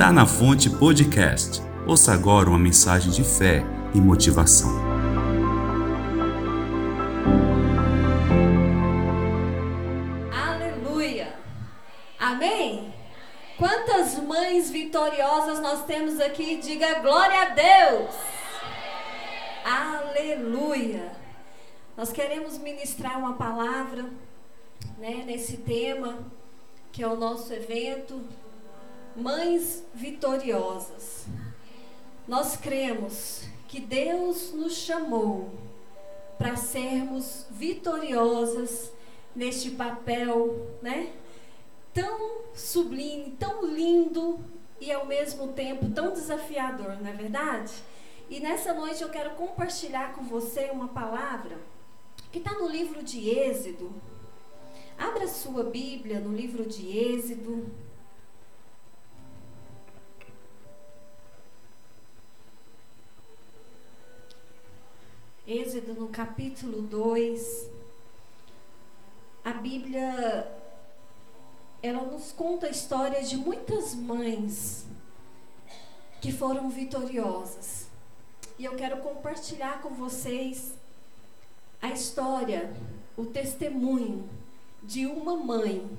Tá na Fonte Podcast. Ouça agora uma mensagem de fé e motivação. Aleluia! Amém? Quantas mães vitoriosas nós temos aqui? Diga glória a Deus! Aleluia! Nós queremos ministrar uma palavra né, nesse tema que é o nosso evento Mães Vitoriosas. Nós cremos que Deus nos chamou para sermos vitoriosas neste papel, né? Tão sublime, tão lindo e ao mesmo tempo tão desafiador, não é verdade? E nessa noite eu quero compartilhar com você uma palavra que está no livro de Êxodo. Abra sua Bíblia no livro de Êxodo. Êxodo no capítulo 2. A Bíblia ela nos conta a história de muitas mães que foram vitoriosas. E eu quero compartilhar com vocês a história, o testemunho de uma mãe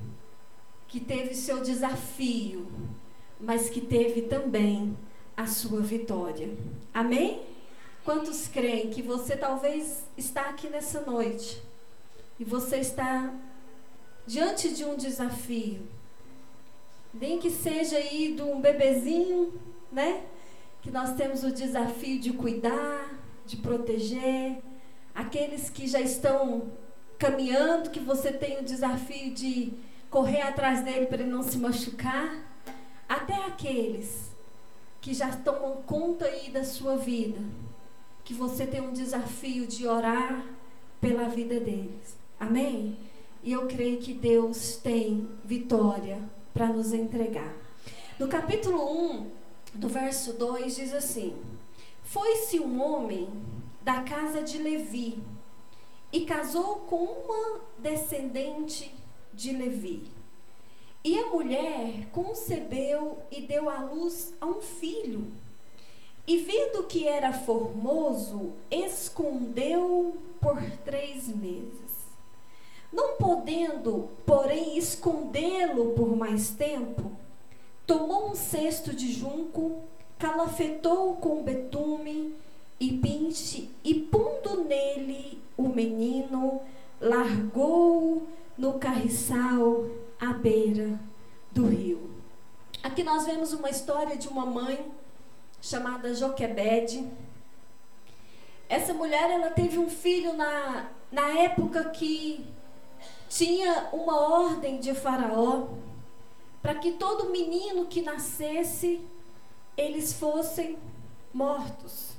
que teve seu desafio, mas que teve também a sua vitória. Amém? Quantos creem que você talvez está aqui nessa noite e você está diante de um desafio? Nem que seja aí de um bebezinho, né? Que nós temos o desafio de cuidar, de proteger. Aqueles que já estão caminhando, que você tem o desafio de correr atrás dele para ele não se machucar. Até aqueles que já tomam conta aí da sua vida que você tem um desafio de orar pela vida deles. Amém? E eu creio que Deus tem vitória para nos entregar. No capítulo 1, do verso 2, diz assim: Foi-se um homem da casa de Levi e casou com uma descendente de Levi. E a mulher concebeu e deu à luz a um filho e vendo que era formoso, escondeu por três meses. Não podendo, porém, escondê-lo por mais tempo, tomou um cesto de junco, calafetou com betume e pinte, e pondo nele o menino, largou no carriçal à beira do rio. Aqui nós vemos uma história de uma mãe chamada Joquebede. Essa mulher ela teve um filho na, na época que tinha uma ordem de Faraó para que todo menino que nascesse eles fossem mortos,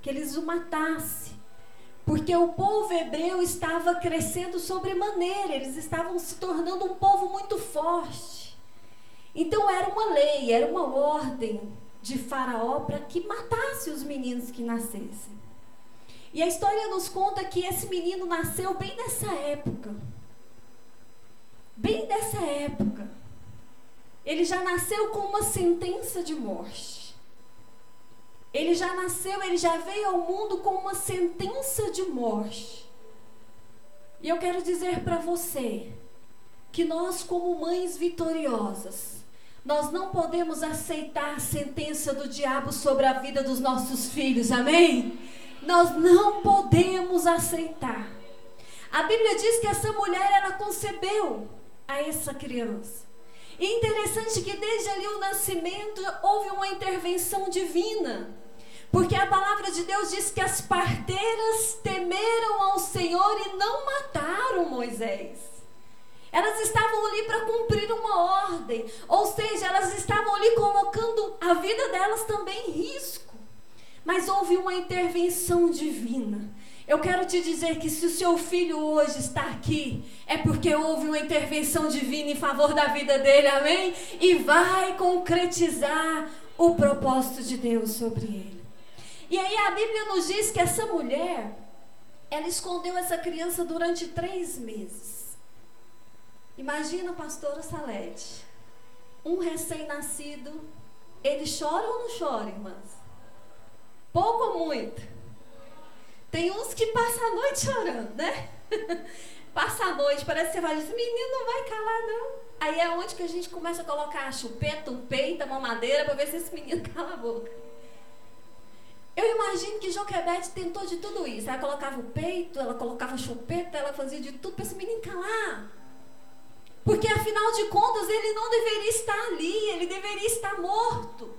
que eles o matassem. Porque o povo hebreu estava crescendo sobremaneira, eles estavam se tornando um povo muito forte. Então era uma lei, era uma ordem de Faraó para que matasse os meninos que nascessem. E a história nos conta que esse menino nasceu bem nessa época. Bem dessa época. Ele já nasceu com uma sentença de morte. Ele já nasceu, ele já veio ao mundo com uma sentença de morte. E eu quero dizer para você que nós, como mães vitoriosas, nós não podemos aceitar a sentença do diabo sobre a vida dos nossos filhos, amém? Nós não podemos aceitar. A Bíblia diz que essa mulher ela concebeu a essa criança. E interessante que desde ali o nascimento houve uma intervenção divina. Porque a palavra de Deus diz que as parteiras temeram ao Senhor e não mataram Moisés. Elas estavam ali para cumprir uma ordem. Ou seja, elas estavam ali colocando a vida delas também em risco. Mas houve uma intervenção divina. Eu quero te dizer que se o seu filho hoje está aqui, é porque houve uma intervenção divina em favor da vida dele, amém? E vai concretizar o propósito de Deus sobre ele. E aí a Bíblia nos diz que essa mulher, ela escondeu essa criança durante três meses. Imagina, pastora Salete, um recém-nascido Ele chora ou não chora, irmãs? Pouco ou muito? Tem uns que passam a noite chorando, né? Passa a noite, parece que você vai dizer, menino não vai calar, não. Aí é onde que a gente começa a colocar a chupeta, um peito, a mamadeira, para ver se esse menino cala a boca. Eu imagino que Joquebede tentou de tudo isso. Ela colocava o peito, ela colocava a chupeta, ela fazia de tudo para esse menino calar. Porque afinal de contas ele não deveria estar ali, ele deveria estar morto.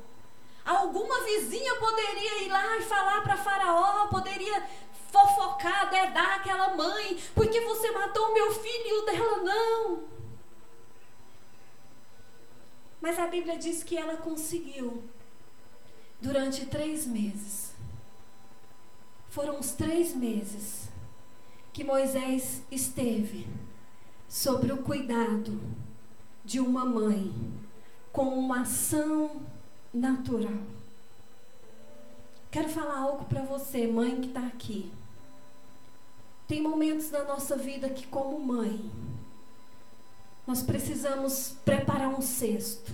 Alguma vizinha poderia ir lá e falar para Faraó, poderia fofocar, dedar aquela mãe, porque você matou meu filho e o dela não. Mas a Bíblia diz que ela conseguiu durante três meses. Foram os três meses que Moisés esteve sobre o cuidado de uma mãe com uma ação natural. Quero falar algo para você, mãe que está aqui. Tem momentos na nossa vida que, como mãe, nós precisamos preparar um cesto.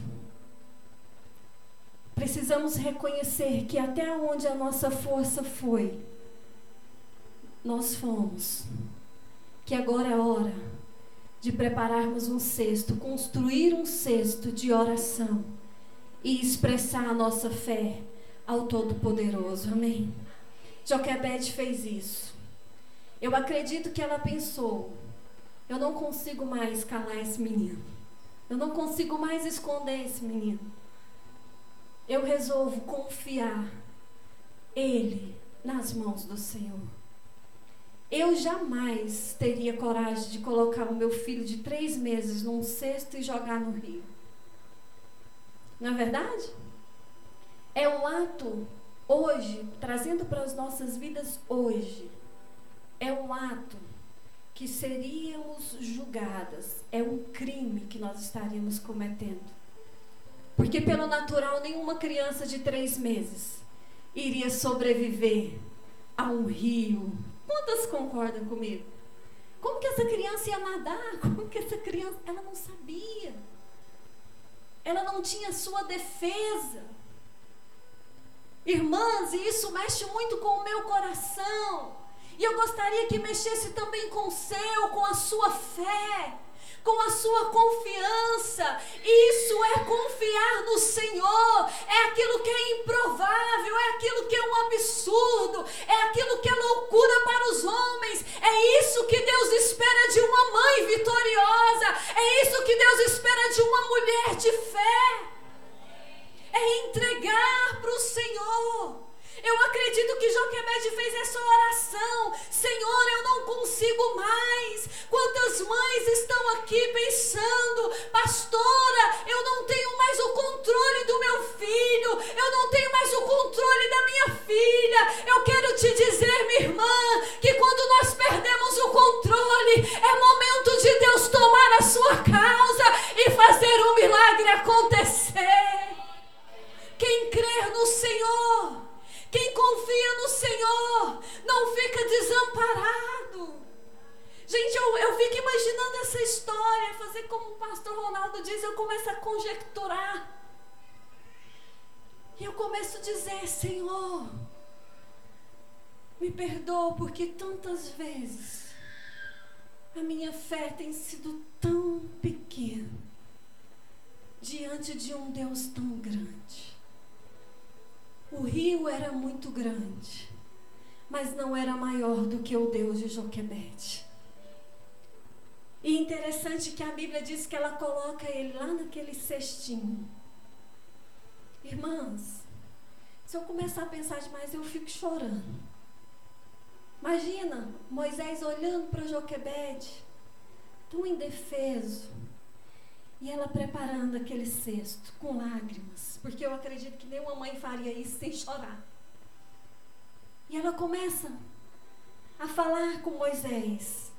Precisamos reconhecer que até onde a nossa força foi, nós fomos. Que agora é hora de prepararmos um cesto, construir um cesto de oração e expressar a nossa fé ao Todo-Poderoso. Amém? Joquebede fez isso. Eu acredito que ela pensou: eu não consigo mais calar esse menino. Eu não consigo mais esconder esse menino. Eu resolvo confiar ele nas mãos do Senhor. Eu jamais teria coragem de colocar o meu filho de três meses num cesto e jogar no rio. Não é verdade? É um ato hoje, trazendo para as nossas vidas hoje, é um ato que seríamos julgadas, é um crime que nós estaríamos cometendo. Porque, pelo natural, nenhuma criança de três meses iria sobreviver a um rio. Quantas concordam comigo? Como que essa criança ia nadar? Como que essa criança. Ela não sabia. Ela não tinha sua defesa. Irmãs, e isso mexe muito com o meu coração. E eu gostaria que mexesse também com o seu, com a sua fé, com a sua confiança. Isso é confiar no Senhor. É aquilo que é improvável, é aquilo que é um absurdo, é aquilo que é loucura para os homens. É isso que Deus espera de uma mãe vitoriosa. Me perdoa porque tantas vezes a minha fé tem sido tão pequena diante de um Deus tão grande. O rio era muito grande, mas não era maior do que o Deus de Joquebede. E interessante que a Bíblia diz que ela coloca ele lá naquele cestinho. Irmãs, se eu começar a pensar demais, eu fico chorando. Imagina Moisés olhando para Joquebede, tão indefeso e ela preparando aquele cesto com lágrimas, porque eu acredito que nenhuma mãe faria isso sem chorar. E ela começa a falar com Moisés.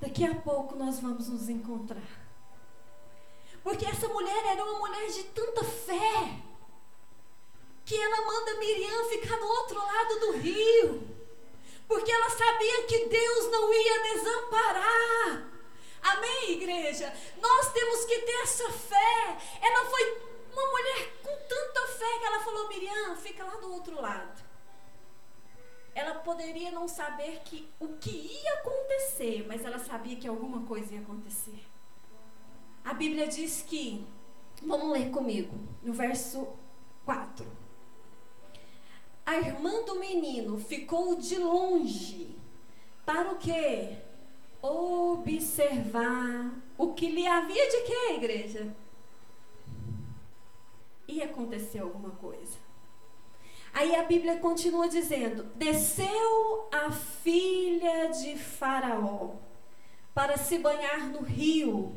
Daqui a pouco nós vamos nos encontrar. Porque essa mulher era uma mulher de tanta fé que ela manda Miriam ficar do outro lado do rio. Porque ela sabia que Deus não ia desamparar Amém, igreja? Nós temos que ter essa fé. Ela foi uma mulher Miriam fica lá do outro lado. Ela poderia não saber que o que ia acontecer, mas ela sabia que alguma coisa ia acontecer. A Bíblia diz que, vamos ler comigo, no verso 4. A irmã do menino ficou de longe para o quê? Observar o que lhe havia de quê, igreja? Ia acontecer alguma coisa. Aí a Bíblia continua dizendo: Desceu a filha de Faraó para se banhar no rio,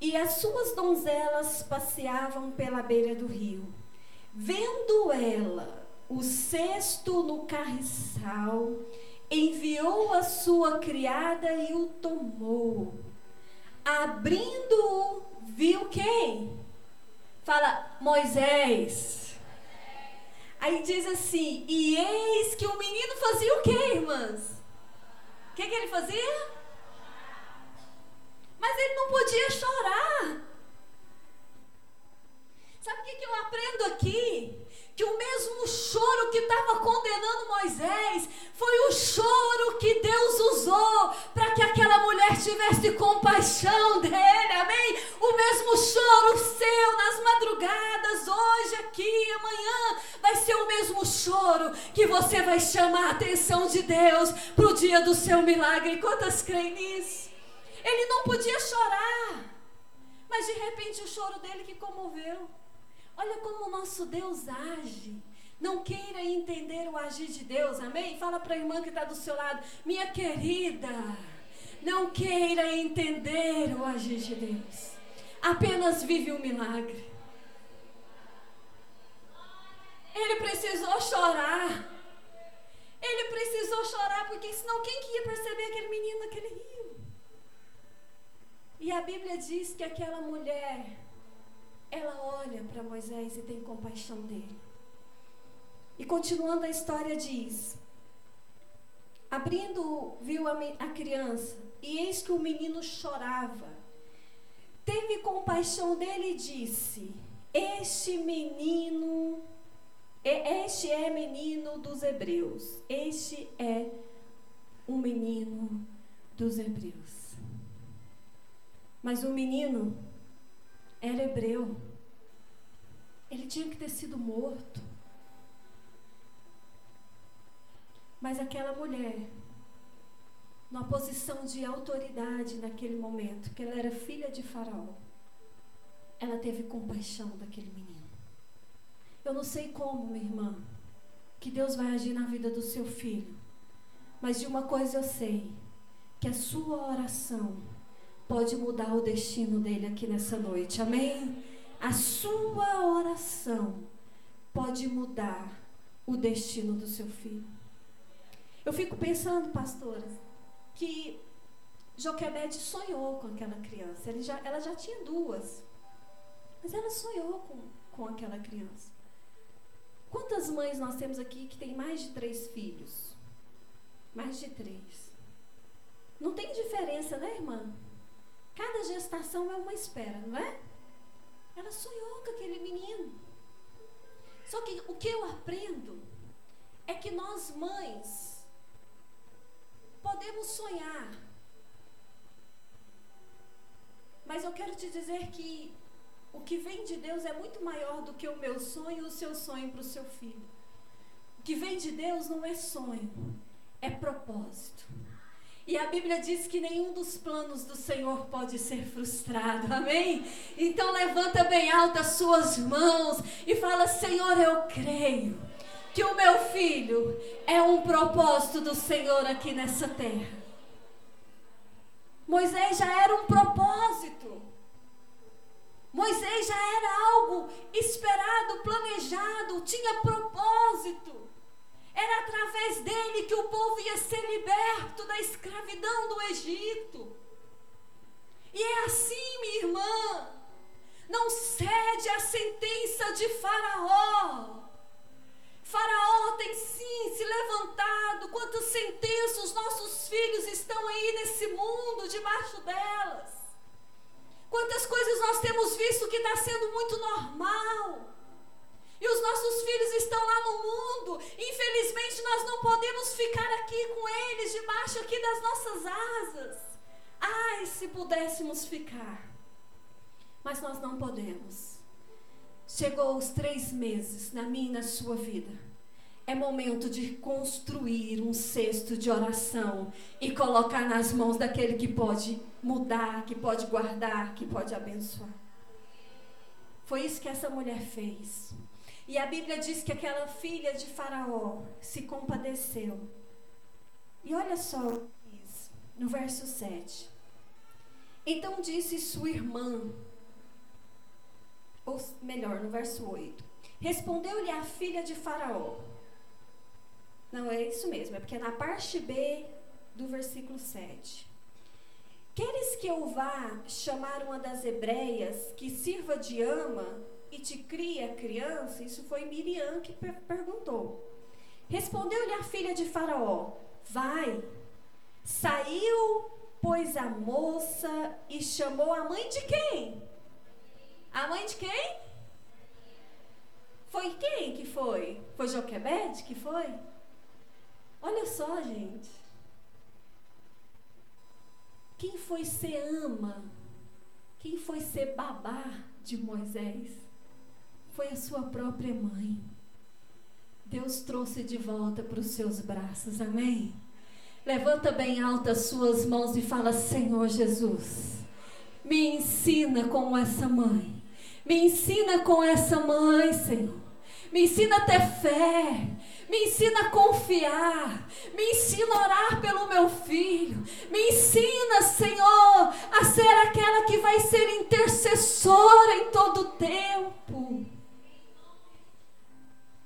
e as suas donzelas passeavam pela beira do rio. Vendo ela o cesto no carriçal, enviou a sua criada e o tomou. Abrindo-o, viu quem? Fala, Moisés. Aí diz assim: E eis que o menino fazia o quê, irmãs? O que, que ele fazia? Mas ele não podia chorar. Sabe o que, que eu aprendo aqui? Que o mesmo choro que estava condenando Moisés foi o choro que Deus usou para que aquela mulher tivesse compaixão dele, amém? O mesmo choro seu nas madrugadas, hoje, aqui, amanhã, vai ser o mesmo choro que você vai chamar a atenção de Deus para o dia do seu milagre. Quantas creem nisso? Ele não podia chorar, mas de repente o choro dele que comoveu. Olha como o nosso Deus age. Não queira entender o agir de Deus, amém? Fala para a irmã que está do seu lado, minha querida, não queira entender o agir de Deus. Apenas vive o um milagre. Ele precisou chorar. Ele precisou chorar, porque senão quem que ia perceber aquele menino naquele rio? E a Bíblia diz que aquela mulher ela olha para Moisés e tem compaixão dele. E continuando a história diz: Abrindo, viu a, a criança, e eis que o menino chorava. Teve compaixão dele e disse: Este menino, este é menino dos hebreus. Este é um menino dos hebreus. Mas o menino era hebreu. Ele tinha que ter sido morto. Mas aquela mulher, numa posição de autoridade naquele momento, que ela era filha de Faraó, ela teve compaixão daquele menino. Eu não sei como, minha irmã, que Deus vai agir na vida do seu filho, mas de uma coisa eu sei: que a sua oração pode mudar o destino dele aqui nessa noite. Amém? A sua oração pode mudar o destino do seu filho. Eu fico pensando, pastora, que Joquebede sonhou com aquela criança. Já, ela já tinha duas. Mas ela sonhou com, com aquela criança. Quantas mães nós temos aqui que tem mais de três filhos? Mais de três. Não tem diferença, né, irmã? Cada gestação é uma espera, não é? Ela sonhou com aquele menino. Só que o que eu aprendo é que nós mães podemos sonhar. Mas eu quero te dizer que o que vem de Deus é muito maior do que o meu sonho e o seu sonho para o seu filho. O que vem de Deus não é sonho, é propósito. E a Bíblia diz que nenhum dos planos do Senhor pode ser frustrado. Amém? Então levanta bem alto as suas mãos e fala: Senhor, eu creio que o meu filho é um propósito do Senhor aqui nessa terra. Moisés já era um propósito. Moisés já era algo esperado, planejado, tinha propósito. Era através dele que o povo ia ser liberto da escravidão do Egito. E é assim, minha irmã. Não cede à sentença de Faraó. Faraó tem sim se levantado. Quantas sentenças os nossos filhos estão aí nesse mundo, debaixo delas. Quantas coisas nós temos visto que está sendo muito normal. E os nossos filhos estão lá no mundo. Infelizmente, nós não podemos ficar aqui com eles, debaixo aqui das nossas asas. Ai, se pudéssemos ficar. Mas nós não podemos. Chegou os três meses na minha e na sua vida. É momento de construir um cesto de oração e colocar nas mãos daquele que pode mudar, que pode guardar, que pode abençoar. Foi isso que essa mulher fez. E a Bíblia diz que aquela filha de Faraó se compadeceu. E olha só no verso 7. Então disse sua irmã, ou melhor, no verso 8: Respondeu-lhe a filha de Faraó. Não, é isso mesmo, é porque é na parte B do versículo 7. Queres que eu vá chamar uma das hebreias que sirva de ama e te cria criança? Isso foi Miriam que per perguntou. Respondeu-lhe a filha de Faraó: Vai. Saiu, pois, a moça e chamou a mãe de quem? A mãe de quem? Foi quem que foi? Foi Joquebede que foi? Olha só, gente. Quem foi ser ama? Quem foi ser babá de Moisés? Foi a sua própria mãe. Deus trouxe de volta para os seus braços, amém? Levanta bem alta as suas mãos e fala: Senhor Jesus, me ensina como essa mãe. Me ensina com essa mãe, Senhor. Me ensina a ter fé. Me ensina a confiar. Me ensina a orar pelo meu filho. Me ensina, Senhor, a ser aquela que vai ser intercessora em todo o tempo.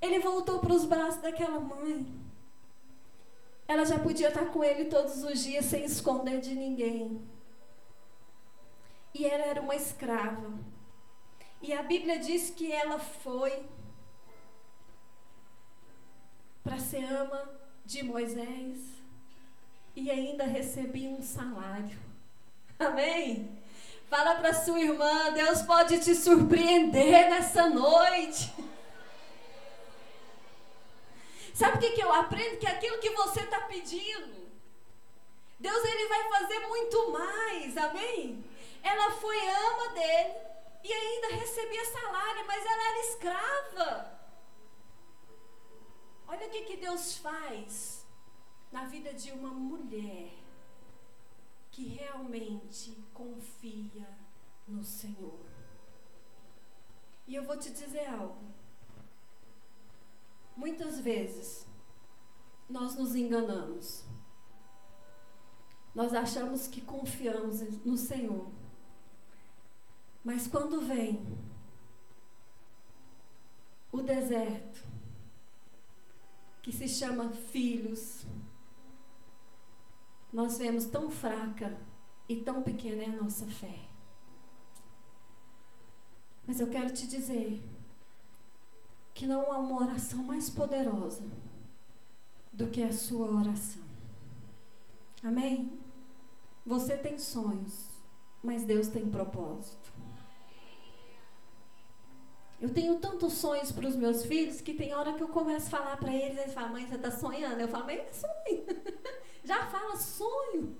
Ele voltou para os braços daquela mãe. Ela já podia estar com ele todos os dias sem esconder de ninguém. E ela era uma escrava. E a Bíblia diz que ela foi para ser ama de Moisés e ainda recebia um salário. Amém? Fala para sua irmã, Deus pode te surpreender nessa noite. Sabe o que, que eu aprendo? Que aquilo que você está pedindo, Deus ele vai fazer muito mais, amém? Ela foi ama dele e ainda recebia salário, mas ela era escrava. Olha o que, que Deus faz na vida de uma mulher que realmente confia no Senhor. E eu vou te dizer algo. Muitas vezes nós nos enganamos. Nós achamos que confiamos no Senhor. Mas quando vem o deserto, que se chama filhos, nós vemos tão fraca e tão pequena é a nossa fé. Mas eu quero te dizer que não há uma oração mais poderosa do que a sua oração. Amém? Você tem sonhos, mas Deus tem propósito. Eu tenho tantos sonhos para os meus filhos que tem hora que eu começo a falar para eles, eles falam, mãe, você está sonhando? Eu falo, mãe, sonho. Já fala sonho.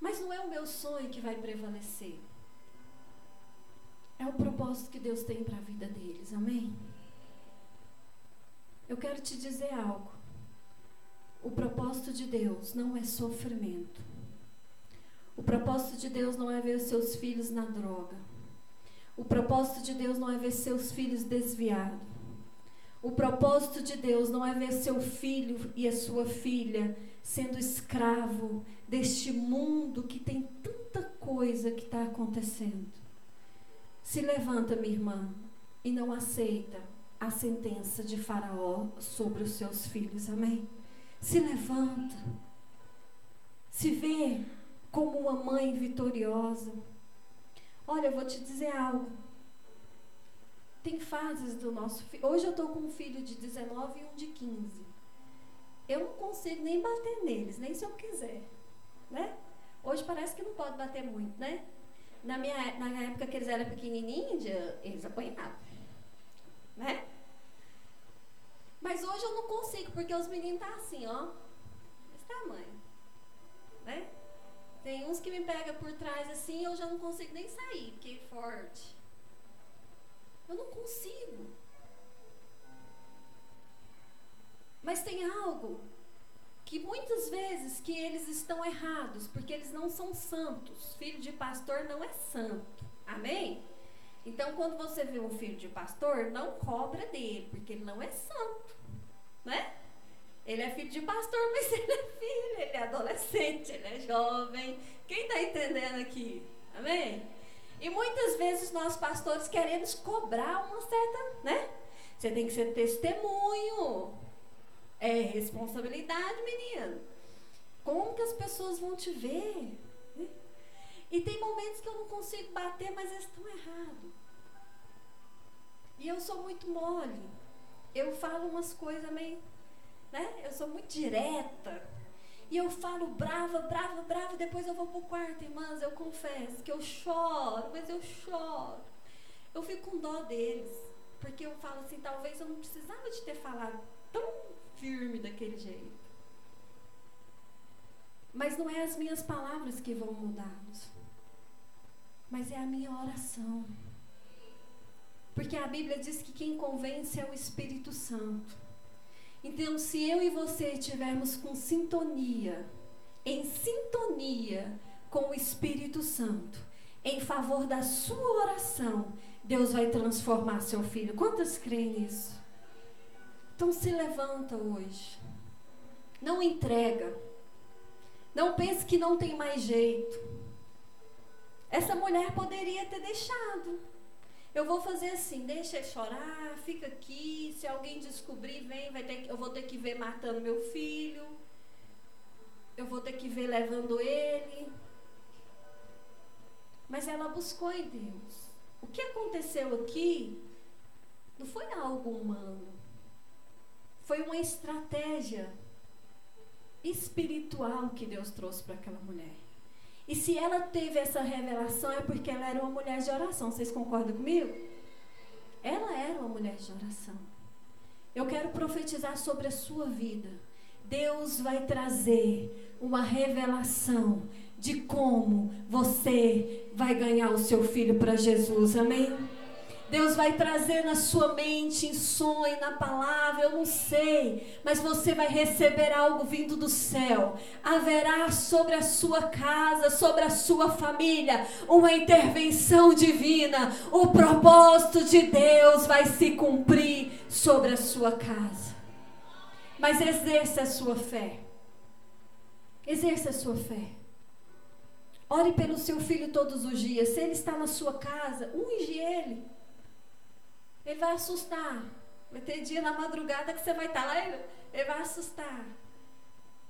Mas não é o meu sonho que vai prevalecer. É o propósito que Deus tem para a vida deles, amém? Eu quero te dizer algo. O propósito de Deus não é sofrimento. O propósito de Deus não é ver seus filhos na droga. O propósito de Deus não é ver seus filhos desviados. O propósito de Deus não é ver seu filho e a sua filha sendo escravo deste mundo que tem tanta coisa que está acontecendo. Se levanta, minha irmã, e não aceita a sentença de Faraó sobre os seus filhos. Amém? Se levanta. Se vê como uma mãe vitoriosa. Olha, eu vou te dizer algo. Tem fases do nosso filho. Hoje eu estou com um filho de 19 e um de 15. Eu não consigo nem bater neles, nem se eu quiser. Né? Hoje parece que não pode bater muito, né? Na minha na época que eles eram pequenininhos, eles apanhavam. né? Mas hoje eu não consigo, porque os meninos tá assim, ó. Esse tamanho. Né? Tem uns que me pegam por trás assim, eu já não consigo nem sair, porque é forte. Eu não consigo. Mas tem algo que muitas vezes que eles estão errados, porque eles não são santos. Filho de pastor não é santo. Amém? Então, quando você vê um filho de pastor, não cobra dele, porque ele não é santo, né? Ele é filho de pastor, mas ele é filho, ele é adolescente, ele é jovem. Quem está entendendo aqui? Amém? E muitas vezes nós pastores queremos cobrar uma certa, né? Você tem que ser testemunho. É responsabilidade, menino. Como que as pessoas vão te ver? E tem momentos que eu não consigo bater, mas eles estão errados. E eu sou muito mole. Eu falo umas coisas meio. Né? Eu sou muito direta. E eu falo brava, brava, brava. Depois eu vou pro quarto, irmãs. Eu confesso que eu choro, mas eu choro. Eu fico com dó deles. Porque eu falo assim: talvez eu não precisava de ter falado tão firme daquele jeito. Mas não é as minhas palavras que vão mudá-los mas é a minha oração. Porque a Bíblia diz que quem convence é o Espírito Santo. Então, se eu e você estivermos com sintonia, em sintonia com o Espírito Santo, em favor da sua oração, Deus vai transformar seu filho. Quantas creem nisso? Então se levanta hoje. Não entrega. Não pense que não tem mais jeito. Essa mulher poderia ter deixado. Eu vou fazer assim, deixa chorar, fica aqui. Se alguém descobrir, vem, vai ter, eu vou ter que ver matando meu filho. Eu vou ter que ver levando ele. Mas ela buscou em Deus. O que aconteceu aqui não foi algo humano. Foi uma estratégia espiritual que Deus trouxe para aquela mulher. E se ela teve essa revelação é porque ela era uma mulher de oração. Vocês concordam comigo? Ela era uma mulher de oração. Eu quero profetizar sobre a sua vida. Deus vai trazer uma revelação de como você vai ganhar o seu filho para Jesus. Amém? Deus vai trazer na sua mente, em sonho, na palavra, eu não sei, mas você vai receber algo vindo do céu. Haverá sobre a sua casa, sobre a sua família, uma intervenção divina. O propósito de Deus vai se cumprir sobre a sua casa. Mas exerça a sua fé. Exerça a sua fé. Ore pelo seu filho todos os dias. Se ele está na sua casa, unge ele. Ele vai assustar. Vai ter dia na madrugada que você vai estar lá, ele, ele vai assustar.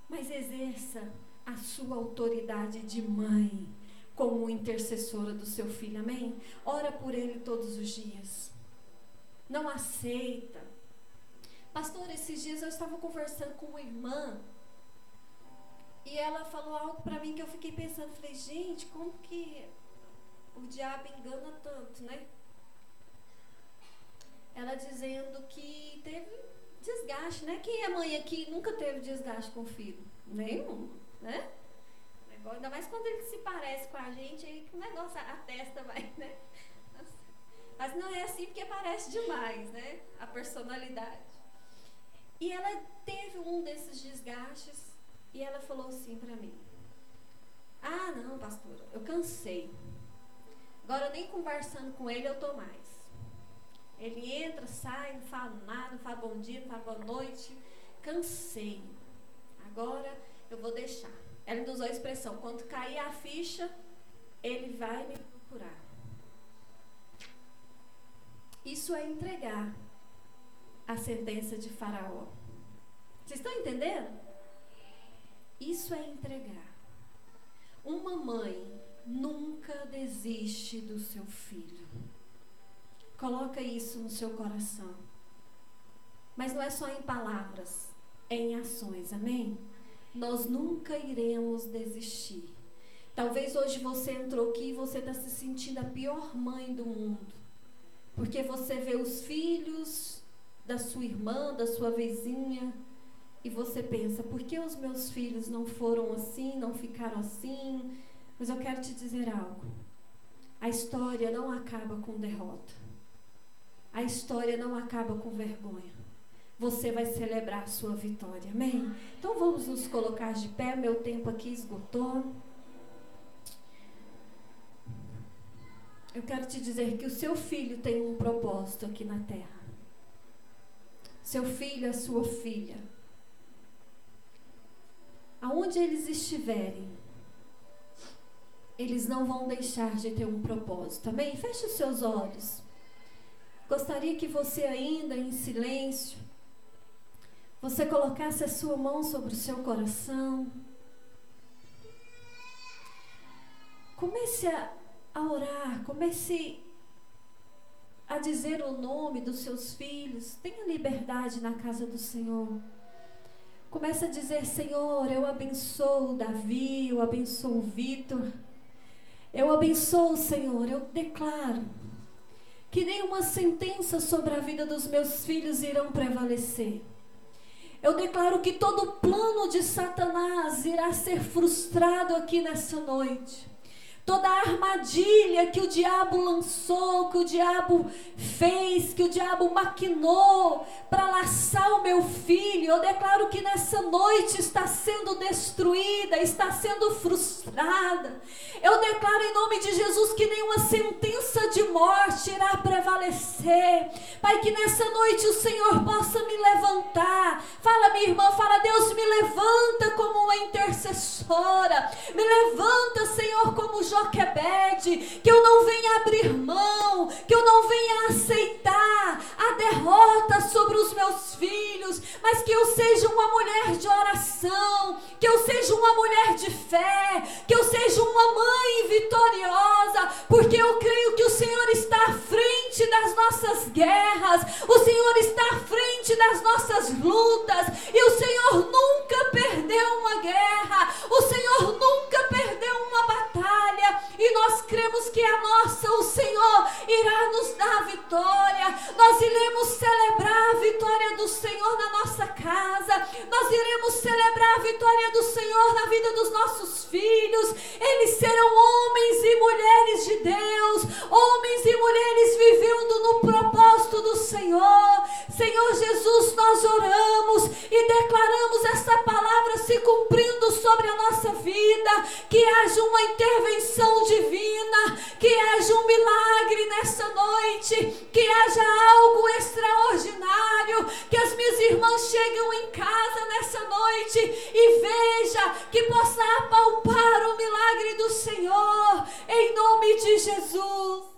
Mas exerça a sua autoridade de mãe como intercessora do seu filho, amém? Ora por ele todos os dias. Não aceita. Pastor, esses dias eu estava conversando com uma irmã e ela falou algo para mim que eu fiquei pensando, falei, gente, como que o diabo engana tanto, né? Ela dizendo que teve desgaste, né? Quem é mãe aqui nunca teve desgaste com o filho? Nenhum, né? Ainda mais quando ele se parece com a gente, aí o negócio, a testa vai, né? Mas não é assim porque parece demais, né? A personalidade. E ela teve um desses desgastes e ela falou assim para mim: Ah, não, pastora, eu cansei. Agora nem conversando com ele eu tô mais. Ele entra, sai, não fala nada, não fala bom dia, não fala boa noite. Cansei. Agora eu vou deixar. Ela usou a expressão: quando cair a ficha, ele vai me procurar. Isso é entregar a sentença de Faraó. Vocês estão entendendo? Isso é entregar. Uma mãe nunca desiste do seu filho. Coloca isso no seu coração. Mas não é só em palavras, é em ações, amém? Nós nunca iremos desistir. Talvez hoje você entrou aqui e você está se sentindo a pior mãe do mundo. Porque você vê os filhos da sua irmã, da sua vizinha, e você pensa: por que os meus filhos não foram assim, não ficaram assim? Mas eu quero te dizer algo. A história não acaba com derrota. A história não acaba com vergonha. Você vai celebrar a sua vitória. Amém? Então vamos nos colocar de pé. Meu tempo aqui esgotou. Eu quero te dizer que o seu filho tem um propósito aqui na terra. Seu filho, a sua filha. Aonde eles estiverem, eles não vão deixar de ter um propósito. Amém? Feche os seus olhos. Gostaria que você ainda em silêncio, você colocasse a sua mão sobre o seu coração. Comece a a orar, comece a dizer o nome dos seus filhos. Tenha liberdade na casa do Senhor. Comece a dizer: Senhor, eu abençoo Davi, eu abençoo Vitor. Eu abençoo, Senhor, eu declaro que nenhuma sentença sobre a vida dos meus filhos irão prevalecer. Eu declaro que todo plano de Satanás irá ser frustrado aqui nessa noite toda a armadilha que o diabo lançou, que o diabo fez, que o diabo maquinou para laçar o meu filho, eu declaro que nessa noite está sendo destruída, está sendo frustrada. Eu declaro em nome de Jesus que nenhuma sentença de morte irá prevalecer. Pai, que nessa noite o Senhor possa me levantar. Fala, minha irmã, fala, Deus, me levanta como uma intercessora. Me levanta, Senhor, como Joquebede, que eu não venha abrir mão, que eu não venha aceitar a derrota sobre os meus filhos, mas que eu seja uma mulher de oração, que eu seja uma mulher de fé, que eu seja uma mãe vitoriosa, porque eu creio que o Senhor está à frente das nossas guerras, o Senhor está à frente das nossas lutas, e o Senhor Nós iremos celebrar vitória do Senhor na nossa casa, nós iremos celebrar a vitória do Senhor na vida dos nossos filhos. Eles serão homens e mulheres de Deus, homens e mulheres vivendo no propósito do Senhor. Senhor Jesus, nós oramos e declaramos essa palavra se cumprindo sobre a nossa vida, que haja uma intervenção divina, que haja um milagre nessa noite, que haja algo extraordinário, que as minhas irmãs chegam em casa nessa noite e veja que possa apalpar o milagre do Senhor, em nome de Jesus.